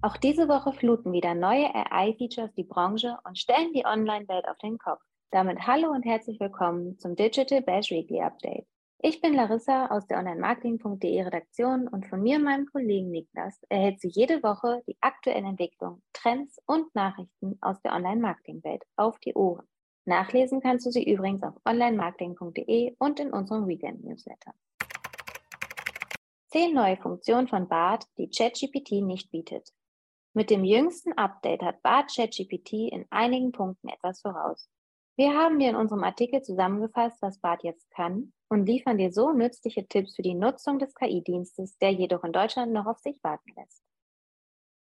Auch diese Woche fluten wieder neue AI-Features die Branche und stellen die Online-Welt auf den Kopf. Damit hallo und herzlich willkommen zum Digital Bash Weekly Update. Ich bin Larissa aus der Online-Marketing.de Redaktion und von mir und meinem Kollegen Niklas erhältst du jede Woche die aktuellen Entwicklungen, Trends und Nachrichten aus der Online-Marketing-Welt auf die Ohren. Nachlesen kannst du sie übrigens auf online-marketing.de und in unserem Weekend-Newsletter. Zehn neue Funktionen von BART, die ChatGPT nicht bietet. Mit dem jüngsten Update hat BART ChatGPT in einigen Punkten etwas voraus. Wir haben dir in unserem Artikel zusammengefasst, was BART jetzt kann und liefern dir so nützliche Tipps für die Nutzung des KI-Dienstes, der jedoch in Deutschland noch auf sich warten lässt.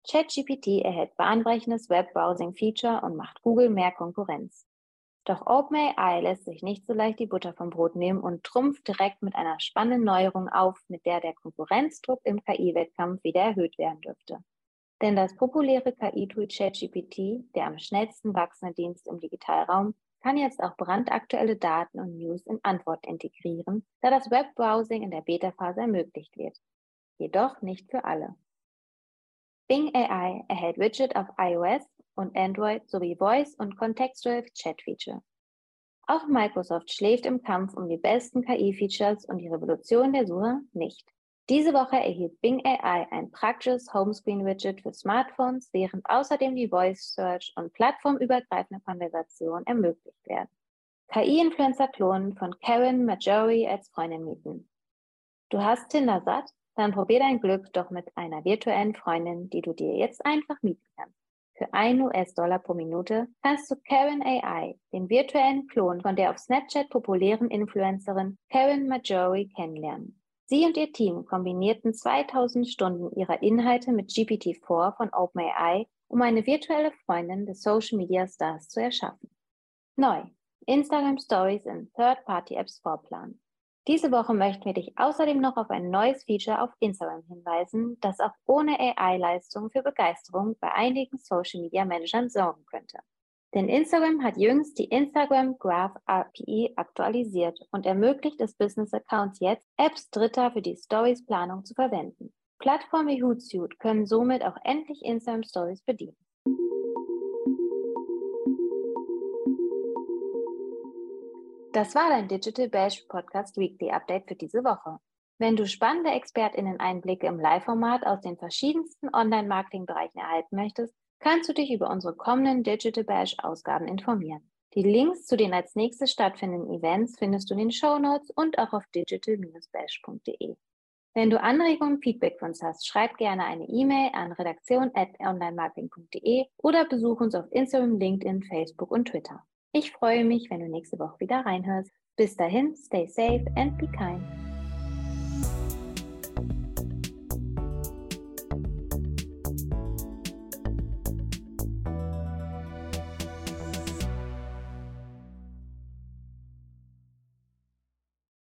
ChatGPT erhält bahnbrechendes Webbrowsing-Feature und macht Google mehr Konkurrenz. Doch OpenAI lässt sich nicht so leicht die Butter vom Brot nehmen und trumpft direkt mit einer spannenden Neuerung auf, mit der der Konkurrenzdruck im KI-Wettkampf wieder erhöht werden dürfte. Denn das populäre KI-Tool ChatGPT, der am schnellsten wachsende Dienst im Digitalraum, kann jetzt auch brandaktuelle Daten und News in Antwort integrieren, da das Webbrowsing in der Beta-Phase ermöglicht wird. Jedoch nicht für alle. Bing AI erhält Widget auf iOS und Android sowie Voice und Contextual Chat Feature. Auch Microsoft schläft im Kampf um die besten KI-Features und die Revolution der Suche nicht. Diese Woche erhielt Bing AI ein praktisches Homescreen-Widget für Smartphones, während außerdem die Voice Search und plattformübergreifende Konversation ermöglicht werden. KI-Influencer-Klonen von Karen Marjorie als Freundin mieten. Du hast Tinder satt? Dann probier dein Glück doch mit einer virtuellen Freundin, die du dir jetzt einfach mieten kannst. Für 1 US-Dollar pro Minute kannst du Karen AI, den virtuellen Klon von der auf Snapchat populären Influencerin Karen Marjorie, kennenlernen. Sie und ihr Team kombinierten 2000 Stunden ihrer Inhalte mit GPT-4 von OpenAI, um eine virtuelle Freundin des Social Media Stars zu erschaffen. Neu. Instagram Stories in Third-Party-Apps vorplanen. Diese Woche möchten wir dich außerdem noch auf ein neues Feature auf Instagram hinweisen, das auch ohne AI-Leistung für Begeisterung bei einigen Social Media Managern sorgen könnte. Denn Instagram hat jüngst die Instagram Graph API aktualisiert und ermöglicht es Business Accounts jetzt, Apps Dritter für die Stories Planung zu verwenden. Plattformen wie Hootsuite können somit auch endlich Instagram Stories bedienen. Das war dein Digital Bash Podcast Weekly Update für diese Woche. Wenn du spannende ExpertInnen-Einblicke im Live-Format aus den verschiedensten Online-Marketing-Bereichen erhalten möchtest, kannst du dich über unsere kommenden Digital Bash Ausgaben informieren. Die Links zu den als nächstes stattfindenden Events findest du in den Show Notes und auch auf digital-bash.de. Wenn du Anregungen und Feedback von uns hast, schreib gerne eine E-Mail an redaktion.onlinemarketing.de oder besuch uns auf Instagram, LinkedIn, Facebook und Twitter. Ich freue mich, wenn du nächste Woche wieder reinhörst. Bis dahin, stay safe and be kind.